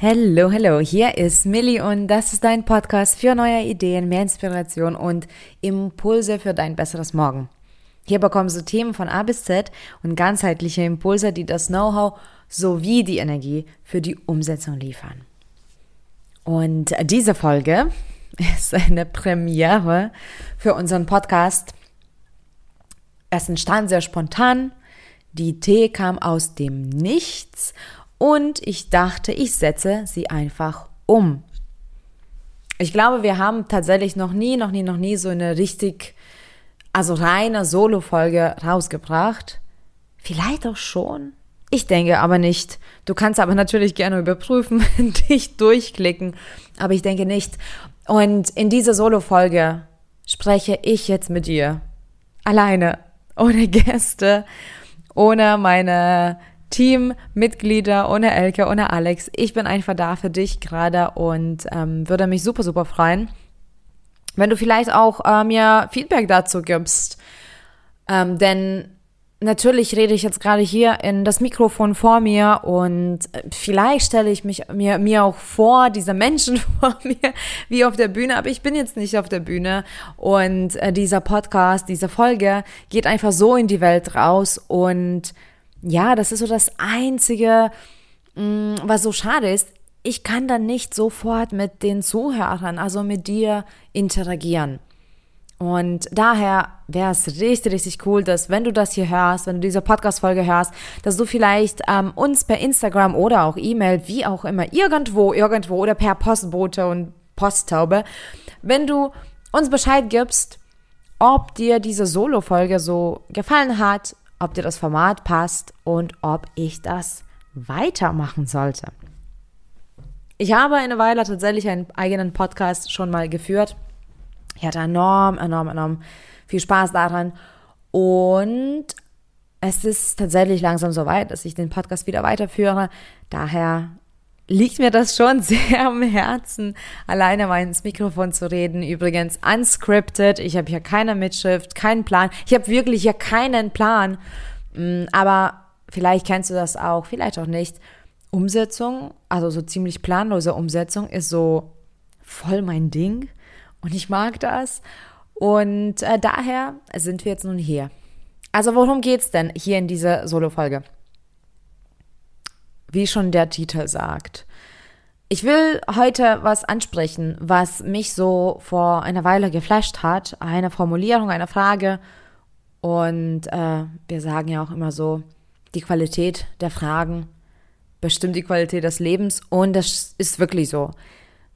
Hallo, hallo, hier ist Millie und das ist dein Podcast für neue Ideen, mehr Inspiration und Impulse für dein besseres Morgen. Hier bekommst du Themen von A bis Z und ganzheitliche Impulse, die das Know-how sowie die Energie für die Umsetzung liefern. Und diese Folge ist eine Premiere für unseren Podcast. Es entstand sehr spontan. Die Idee kam aus dem Nichts und ich dachte, ich setze sie einfach um. Ich glaube, wir haben tatsächlich noch nie, noch nie, noch nie so eine richtig, also reine Solo-Folge rausgebracht. Vielleicht auch schon. Ich denke aber nicht. Du kannst aber natürlich gerne überprüfen, dich durchklicken, aber ich denke nicht. Und in dieser Solo-Folge spreche ich jetzt mit dir. Alleine, ohne Gäste, ohne meine Teammitglieder, ohne Elke, ohne Alex. Ich bin einfach da für dich gerade und ähm, würde mich super, super freuen, wenn du vielleicht auch äh, mir Feedback dazu gibst. Ähm, denn natürlich rede ich jetzt gerade hier in das Mikrofon vor mir und vielleicht stelle ich mich mir, mir auch vor, diese Menschen vor mir, wie auf der Bühne, aber ich bin jetzt nicht auf der Bühne und äh, dieser Podcast, diese Folge geht einfach so in die Welt raus und ja, das ist so das Einzige, mm, was so schade ist. Ich kann dann nicht sofort mit den Zuhörern, also mit dir interagieren. Und daher wäre es richtig, richtig cool, dass wenn du das hier hörst, wenn du diese Podcast-Folge hörst, dass du vielleicht ähm, uns per Instagram oder auch E-Mail, wie auch immer, irgendwo, irgendwo oder per Postbote und Posttaube, wenn du uns Bescheid gibst, ob dir diese Solo-Folge so gefallen hat, ob dir das Format passt und ob ich das weitermachen sollte. Ich habe eine Weile tatsächlich einen eigenen Podcast schon mal geführt. Ich hatte enorm, enorm, enorm viel Spaß daran. Und es ist tatsächlich langsam so weit, dass ich den Podcast wieder weiterführe. Daher liegt mir das schon sehr am Herzen, alleine mal ins Mikrofon zu reden. Übrigens unscripted. Ich habe hier keine Mitschrift, keinen Plan. Ich habe wirklich hier keinen Plan. Mm, aber vielleicht kennst du das auch, vielleicht auch nicht. Umsetzung, also so ziemlich planlose Umsetzung, ist so voll mein Ding. Und ich mag das. Und äh, daher sind wir jetzt nun hier. Also worum geht's denn hier in dieser Solo-Folge? Wie schon der Titel sagt. Ich will heute was ansprechen, was mich so vor einer Weile geflasht hat. Eine Formulierung, eine Frage. Und äh, wir sagen ja auch immer so, die Qualität der Fragen bestimmt die Qualität des Lebens. Und das ist wirklich so.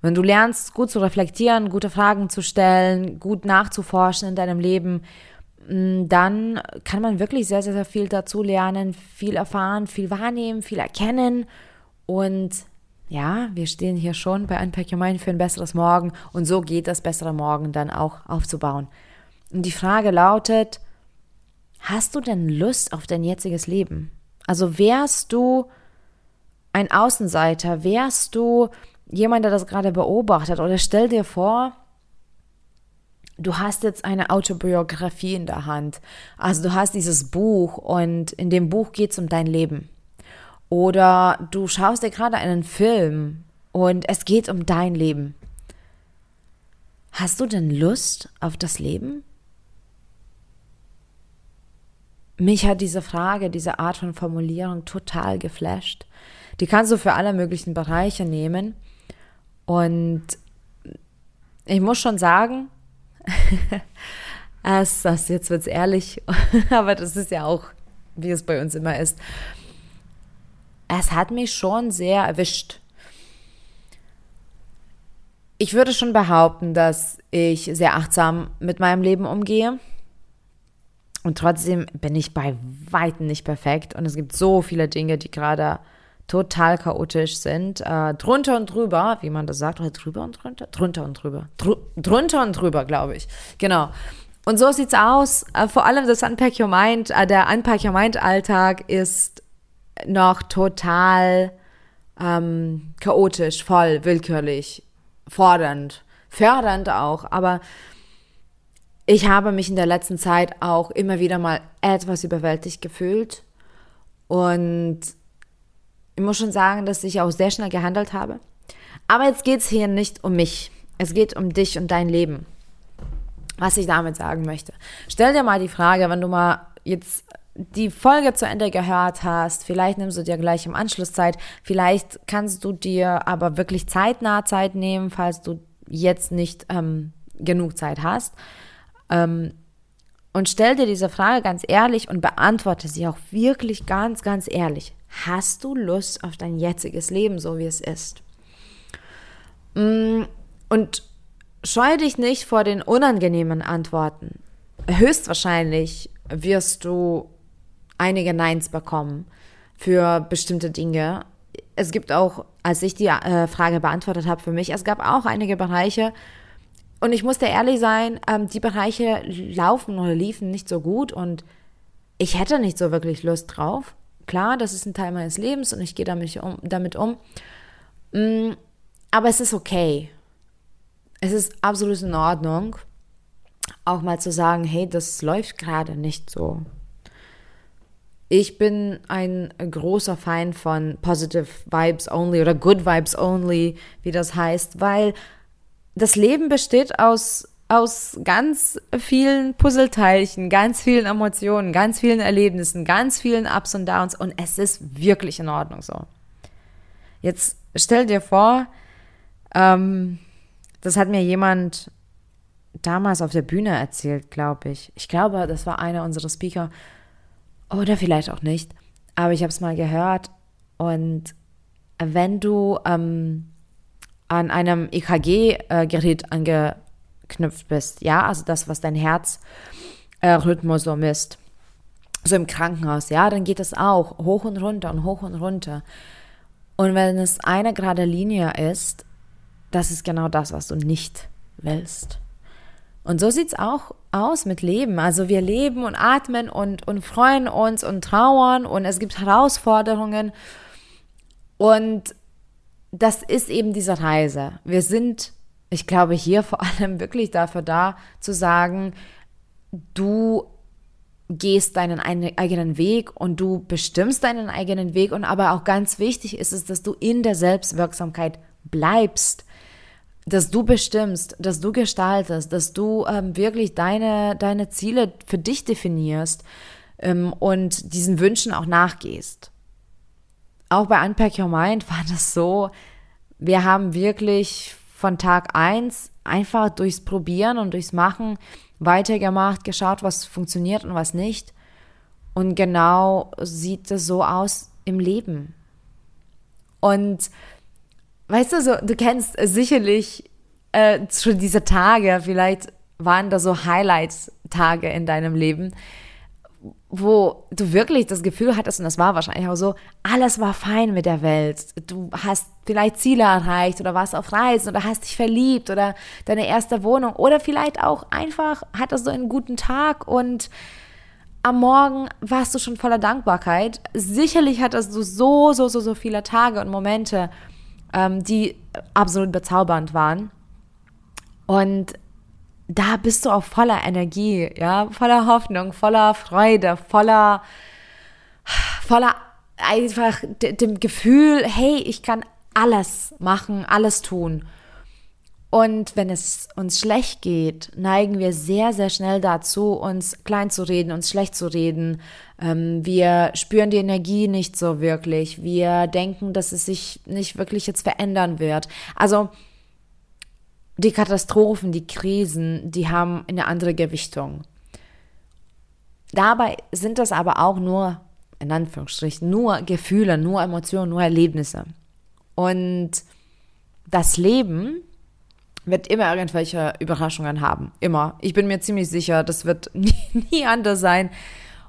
Wenn du lernst, gut zu reflektieren, gute Fragen zu stellen, gut nachzuforschen in deinem Leben, dann kann man wirklich sehr, sehr, sehr viel dazu lernen, viel erfahren, viel wahrnehmen, viel erkennen. Und ja, wir stehen hier schon bei Unpack Your Mind für ein besseres Morgen. Und so geht das bessere Morgen dann auch aufzubauen. Und die Frage lautet, hast du denn Lust auf dein jetziges Leben? Also wärst du ein Außenseiter, wärst du jemand, der das gerade beobachtet oder stell dir vor, du hast jetzt eine Autobiografie in der Hand. Also du hast dieses Buch und in dem Buch geht es um dein Leben. Oder du schaust dir gerade einen Film und es geht um dein Leben. Hast du denn Lust auf das Leben? Mich hat diese Frage, diese Art von Formulierung total geflasht. Die kannst du für alle möglichen Bereiche nehmen. Und ich muss schon sagen, es, das, jetzt wird's ehrlich, aber das ist ja auch, wie es bei uns immer ist. Es hat mich schon sehr erwischt. Ich würde schon behaupten, dass ich sehr achtsam mit meinem Leben umgehe. Und trotzdem bin ich bei weitem nicht perfekt. Und es gibt so viele Dinge, die gerade total chaotisch sind. Äh, drunter und drüber, wie man das sagt, oder drüber und drunter? Drunter und drüber. Dr drunter und drüber, glaube ich. Genau. Und so sieht's aus. Äh, vor allem das Unpack Your Mind, äh, der Unpack Your Mind Alltag ist noch total ähm, chaotisch, voll, willkürlich, fordernd, fördernd auch. Aber ich habe mich in der letzten Zeit auch immer wieder mal etwas überwältigt gefühlt. Und ich muss schon sagen, dass ich auch sehr schnell gehandelt habe. Aber jetzt geht es hier nicht um mich. Es geht um dich und dein Leben. Was ich damit sagen möchte. Stell dir mal die Frage, wenn du mal jetzt die Folge zu Ende gehört hast, vielleicht nimmst du dir gleich im Anschluss Zeit, vielleicht kannst du dir aber wirklich zeitnah Zeit nehmen, falls du jetzt nicht ähm, genug Zeit hast. Ähm, und stell dir diese Frage ganz ehrlich und beantworte sie auch wirklich ganz, ganz ehrlich. Hast du Lust auf dein jetziges Leben, so wie es ist? Mm, und scheue dich nicht vor den unangenehmen Antworten. Höchstwahrscheinlich wirst du einige Neins bekommen für bestimmte Dinge. Es gibt auch, als ich die äh, Frage beantwortet habe für mich, es gab auch einige Bereiche, und ich musste ehrlich sein, ähm, die Bereiche laufen oder liefen nicht so gut und ich hätte nicht so wirklich Lust drauf. Klar, das ist ein Teil meines Lebens und ich gehe damit um. Damit um. Mm, aber es ist okay. Es ist absolut in Ordnung, auch mal zu sagen, hey, das läuft gerade nicht so. Ich bin ein großer Feind von Positive Vibes Only oder Good Vibes Only, wie das heißt, weil das Leben besteht aus, aus ganz vielen Puzzleteilchen, ganz vielen Emotionen, ganz vielen Erlebnissen, ganz vielen Ups und Downs und es ist wirklich in Ordnung so. Jetzt stell dir vor, ähm, das hat mir jemand damals auf der Bühne erzählt, glaube ich. Ich glaube, das war einer unserer Speaker oder vielleicht auch nicht, aber ich habe es mal gehört und wenn du ähm, an einem EKG-Gerät angeknüpft bist, ja, also das, was dein Herzrhythmus so misst, so im Krankenhaus, ja, dann geht es auch hoch und runter und hoch und runter. Und wenn es eine gerade Linie ist, das ist genau das, was du nicht willst. Und so sieht es auch aus mit Leben. Also wir leben und atmen und, und freuen uns und trauern und es gibt Herausforderungen. Und das ist eben diese Reise. Wir sind, ich glaube, hier vor allem wirklich dafür da, zu sagen, du gehst deinen eigenen Weg und du bestimmst deinen eigenen Weg. Und aber auch ganz wichtig ist es, dass du in der Selbstwirksamkeit bleibst, dass du bestimmst, dass du gestaltest, dass du ähm, wirklich deine, deine Ziele für dich definierst ähm, und diesen Wünschen auch nachgehst. Auch bei Unpack Your Mind war das so, wir haben wirklich von Tag eins einfach durchs Probieren und durchs Machen weitergemacht, geschaut, was funktioniert und was nicht. Und genau sieht es so aus im Leben. Und weißt du, so, du kennst sicherlich äh, schon diese Tage, vielleicht waren da so Highlight-Tage in deinem Leben, wo du wirklich das Gefühl hattest, und das war wahrscheinlich auch so, alles war fein mit der Welt. Du hast vielleicht Ziele erreicht oder warst auf Reisen oder hast dich verliebt oder deine erste Wohnung oder vielleicht auch einfach hattest du einen guten Tag und am Morgen warst du schon voller Dankbarkeit. Sicherlich hattest du so, so, so, so viele Tage und Momente, ähm, die absolut bezaubernd waren. Und da bist du auch voller Energie, ja, voller Hoffnung, voller Freude, voller, voller einfach dem Gefühl, hey, ich kann alles machen, alles tun. Und wenn es uns schlecht geht, neigen wir sehr, sehr schnell dazu, uns klein zu reden, uns schlecht zu reden. Ähm, wir spüren die Energie nicht so wirklich. Wir denken, dass es sich nicht wirklich jetzt verändern wird. Also die Katastrophen, die Krisen, die haben eine andere Gewichtung. Dabei sind das aber auch nur, in Anführungsstrichen, nur Gefühle, nur Emotionen, nur Erlebnisse. Und das Leben wird immer irgendwelche Überraschungen haben. Immer. Ich bin mir ziemlich sicher, das wird nie, nie anders sein.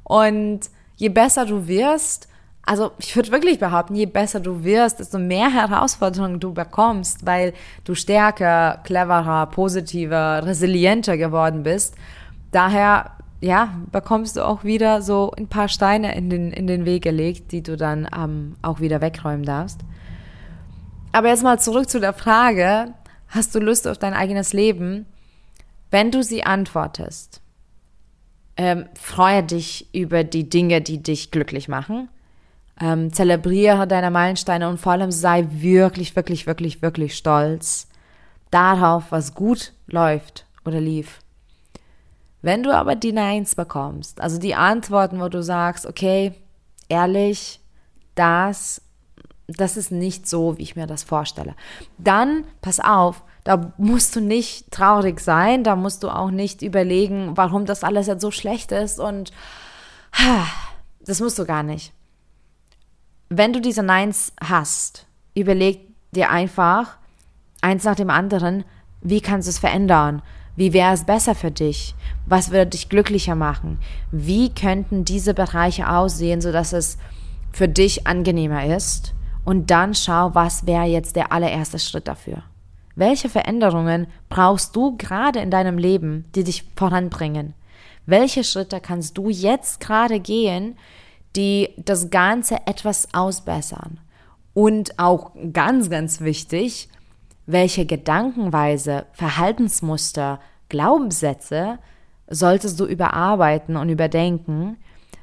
Und je besser du wirst, also ich würde wirklich behaupten, je besser du wirst, desto mehr Herausforderungen du bekommst, weil du stärker, cleverer, positiver, resilienter geworden bist. Daher, ja, bekommst du auch wieder so ein paar Steine in den, in den Weg gelegt, die du dann ähm, auch wieder wegräumen darfst. Aber jetzt mal zurück zu der Frage, hast du Lust auf dein eigenes Leben? Wenn du sie antwortest, ähm, freue dich über die Dinge, die dich glücklich machen Ähm, zelebriere deine Meilensteine und vor allem sei wirklich, wirklich, wirklich, wirklich stolz darauf, was gut läuft oder lief. Wenn du aber die Neins bekommst, also die Antworten, wo du sagst, okay, ehrlich, das, das ist nicht so, wie ich mir das vorstelle, dann pass auf, da musst du nicht traurig sein, da musst du auch nicht überlegen, warum das alles jetzt so schlecht ist und das musst du gar nicht. Wenn du diese Neins hast, überleg dir einfach eins nach dem anderen, wie kannst du es verändern? Wie wäre es besser für dich? Was würde dich glücklicher machen? Wie könnten diese Bereiche aussehen, sodass es für dich angenehmer ist? Und dann schau, was wäre jetzt der allererste Schritt dafür? Welche Veränderungen brauchst du gerade in deinem Leben, die dich voranbringen? Welche Schritte kannst du jetzt gerade gehen, die das Ganze etwas ausbessern? Und auch ganz, ganz wichtig, welche Gedankenweise, Verhaltensmuster, Glaubenssätze solltest du überarbeiten und überdenken,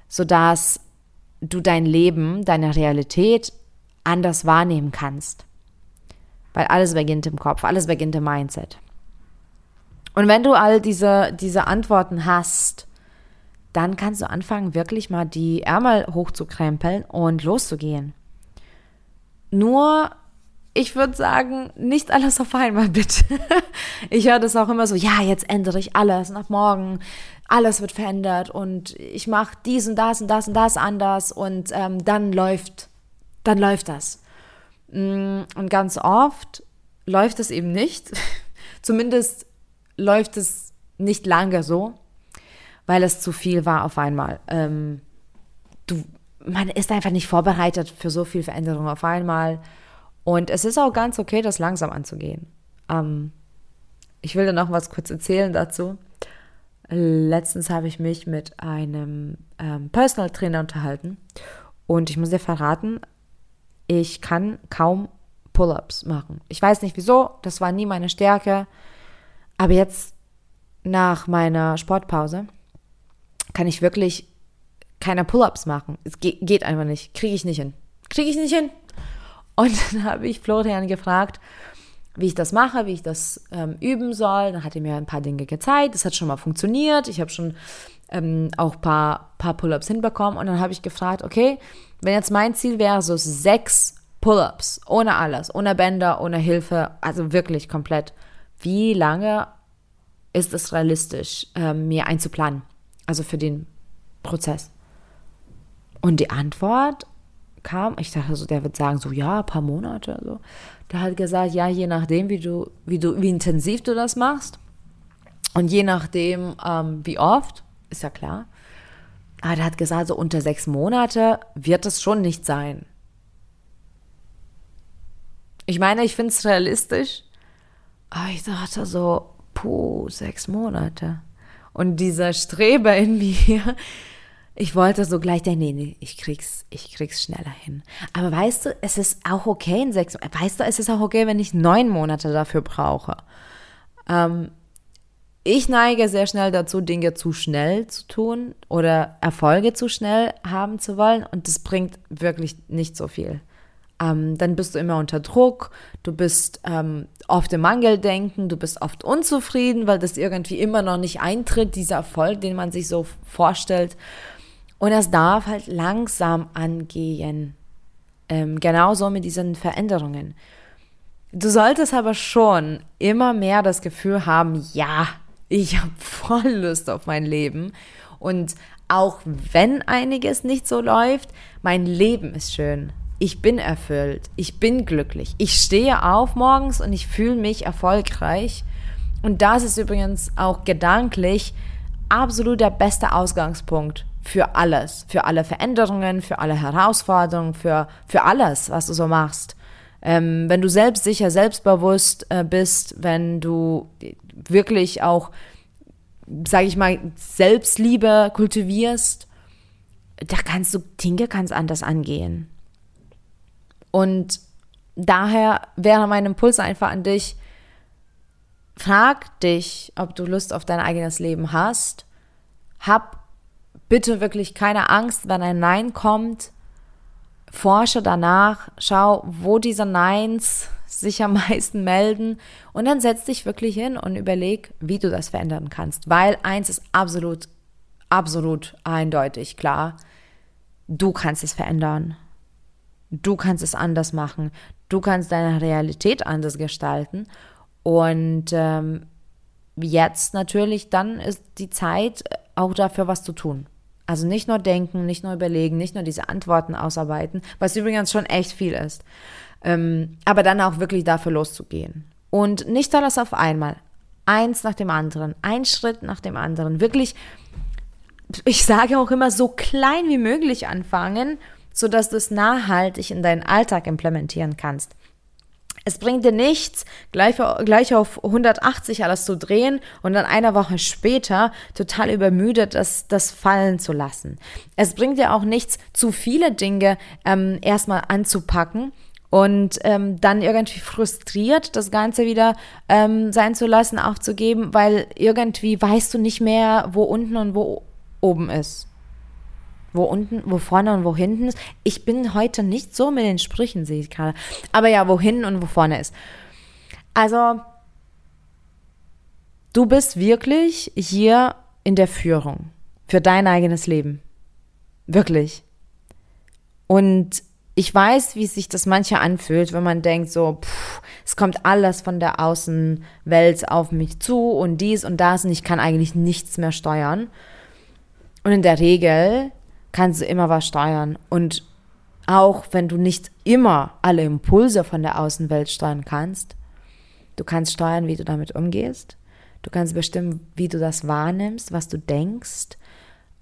sodass du dein Leben, deine Realität anders wahrnehmen kannst. Weil alles beginnt im Kopf, alles beginnt im Mindset. Und wenn du all diese, diese Antworten hast, dann kannst du anfangen, wirklich mal die Ärmel hochzukrempeln und loszugehen. Nur, ich würde sagen, nicht alles auf einmal, bitte. ich höre das auch immer so, ja, jetzt ändere ich alles nach morgen, alles wird verändert und ich mache dies und das und das und das anders und ähm, dann läuft, dann läuft das. Mm, und ganz oft läuft es eben nicht. Zumindest läuft es nicht lange so, weil es zu viel war auf einmal. Ähm, du, man ist einfach nicht vorbereitet für so viel Veränderung auf einmal. Und es ist auch ganz okay, das langsam anzugehen. Ähm, ich will dir noch was kurz erzählen dazu. Letztens habe ich mich mit einem ähm, Personal Trainer unterhalten und ich muss dir verraten, ich kann kaum Pull-ups machen. Ich weiß nicht wieso, das war nie meine Stärke. Aber jetzt nach meiner Sportpause kann ich wirklich keine Pull-ups machen. Es geht, geht einfach nicht. Kriege ich nicht hin. Kriege ich nicht hin. Und dann habe ich Florian gefragt, wie ich das mache, wie ich das ähm, üben soll. Dann hat er mir ein paar Dinge gezeigt. Das hat schon mal funktioniert. Ich habe schon ähm, auch ein paar, paar Pull-ups hinbekommen. Und dann habe ich gefragt, okay, wenn jetzt mein Ziel wäre, so sechs Pull-ups, ohne alles, ohne Bänder, ohne Hilfe, also wirklich komplett, wie lange ist es realistisch, äh, mir einzuplanen? Also für den Prozess. Und die Antwort kam, ich dachte so, der wird sagen, so ja, ein paar Monate. So. Der hat gesagt, ja, je nachdem, wie du, wie du, wie intensiv du das machst. Und je nachdem, ähm, wie oft, ist ja klar. Aber der hat gesagt, so unter sechs Monate wird es schon nicht sein. Ich meine, ich finde es realistisch, aber ich dachte so, puh, sechs Monate. Und dieser Streber in mir, ich wollte so gleich nee, nee, ich krieg's, ich krieg's schneller hin. Aber weißt du, es ist auch okay in sechs, weißt du, es ist auch okay, wenn ich neun Monate dafür brauche. Ähm, ich neige sehr schnell dazu, Dinge zu schnell zu tun oder Erfolge zu schnell haben zu wollen und das bringt wirklich nicht so viel. Ähm, dann bist du immer unter Druck, du bist ähm, oft im Mangeldenken, du bist oft unzufrieden, weil das irgendwie immer noch nicht eintritt, dieser Erfolg, den man sich so vorstellt. Und es darf halt langsam angehen. Ähm, genauso mit diesen Veränderungen. Du solltest aber schon immer mehr das Gefühl haben, ja, ich habe voll Lust auf mein Leben. Und auch wenn einiges nicht so läuft, mein Leben ist schön. Ich bin erfüllt. Ich bin glücklich. Ich stehe auf morgens und ich fühle mich erfolgreich. Und das ist übrigens auch gedanklich absolut der beste Ausgangspunkt für alles, für alle Veränderungen, für alle Herausforderungen, für, für alles, was du so machst. Ähm, wenn du selbstsicher, selbstbewusst äh, bist, wenn du wirklich auch, sage ich mal, Selbstliebe kultivierst, da kannst du Dinge ganz anders angehen. Und daher wäre mein Impuls einfach an dich, frag dich, ob du Lust auf dein eigenes Leben hast. Hab bitte wirklich keine Angst, wenn ein Nein kommt forsche danach, schau, wo diese Neins sich am meisten melden und dann setz dich wirklich hin und überleg, wie du das verändern kannst. Weil eins ist absolut, absolut eindeutig klar, du kannst es verändern. Du kannst es anders machen. Du kannst deine Realität anders gestalten. Und ähm, jetzt natürlich, dann ist die Zeit auch dafür, was zu tun. Also nicht nur denken, nicht nur überlegen, nicht nur diese Antworten ausarbeiten, was übrigens schon echt viel ist. Ähm, aber dann auch wirklich dafür loszugehen. Und nicht alles auf einmal. Eins nach dem anderen, ein Schritt nach dem anderen. Wirklich, ich sage auch immer, so klein wie möglich anfangen, sodass du es nachhaltig in deinen Alltag implementieren kannst. Es bringt dir nichts, gleich, gleich auf 180 alles zu drehen und dann eine Woche später total übermüdet das, das fallen zu lassen. Es bringt dir auch nichts, zu viele Dinge ähm, erstmal anzupacken und ähm, dann irgendwie frustriert das Ganze wieder ähm, sein zu lassen, aufzugeben, weil irgendwie weißt du nicht mehr, wo unten und wo oben ist. Wo unten, wo vorne und wo hinten ist. Ich bin heute nicht so mit den Sprüchen, sehe ich gerade. Aber ja, wo hinten und wo vorne ist. Also, du bist wirklich hier in der Führung für dein eigenes Leben. Wirklich. Und ich weiß, wie sich das manche anfühlt, wenn man denkt, so, pff, es kommt alles von der Außenwelt auf mich zu und dies und das und ich kann eigentlich nichts mehr steuern. Und in der Regel kannst du immer was steuern. Und auch wenn du nicht immer alle Impulse von der Außenwelt steuern kannst, du kannst steuern, wie du damit umgehst. Du kannst bestimmen, wie du das wahrnimmst, was du denkst.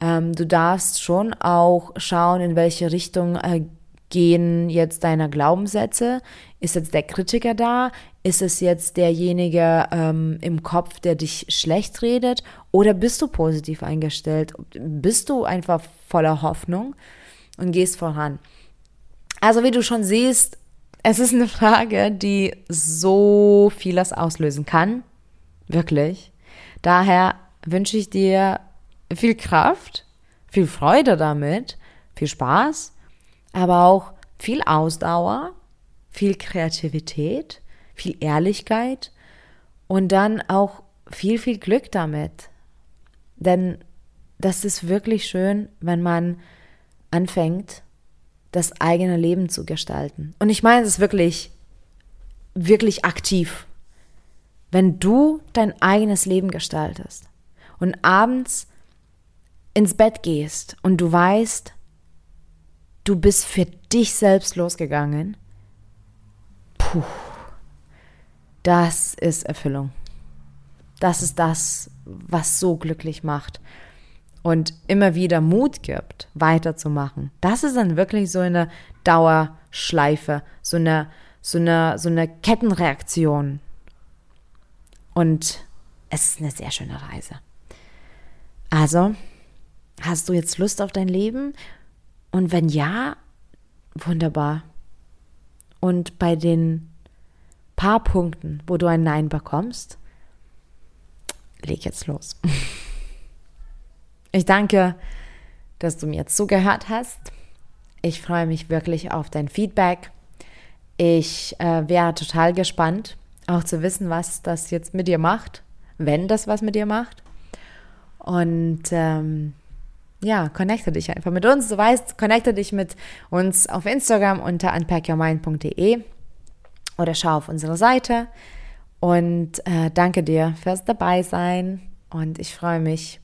Ähm, du darfst schon auch schauen, in welche Richtung äh, gehen jetzt deine Glaubenssätze? Ist jetzt der Kritiker da? Ist es jetzt derjenige ähm, im Kopf, der dich schlecht redet? Oder bist du positiv eingestellt? Bist du einfach voller Hoffnung und gehst voran? Also wie du schon siehst, es ist eine Frage, die so vieles auslösen kann. Wirklich. Daher wünsche ich dir viel Kraft, viel Freude damit, viel Spaß aber auch viel Ausdauer, viel Kreativität, viel Ehrlichkeit und dann auch viel, viel Glück damit. Denn das ist wirklich schön, wenn man anfängt, das eigene Leben zu gestalten. Und ich meine es wirklich, wirklich aktiv. Wenn du dein eigenes Leben gestaltest und abends ins Bett gehst und du weißt, Du bist für dich selbst losgegangen. Puh. Das ist Erfüllung. Das ist das, was so glücklich macht und immer wieder Mut gibt, weiterzumachen. Das ist dann wirklich so eine Dauerschleife, so eine, so eine, so eine Kettenreaktion. Und es ist eine sehr schöne Reise. Also, hast du jetzt Lust auf dein Leben? Und wenn ja, wunderbar. Und bei den paar Punkten, wo du ein Nein bekommst, leg jetzt los. Ich danke, dass du mir zugehört hast. Ich freue mich wirklich auf dein Feedback. Ich äh, wäre total gespannt, auch zu wissen, was das jetzt mit dir macht, wenn das was mit dir macht. Und ähm, ja, connecte dich einfach mit uns. Du weißt, connecte dich mit uns auf Instagram unter unpackyourmind.de oder schau auf unsere Seite. Und äh, danke dir fürs Dabeisein. Und ich freue mich,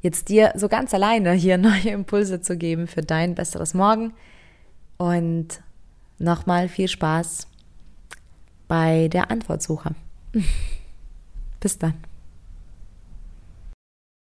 jetzt dir so ganz alleine hier neue Impulse zu geben für dein besseres Morgen. Und nochmal viel Spaß bei der Antwortsuche. Bis dann.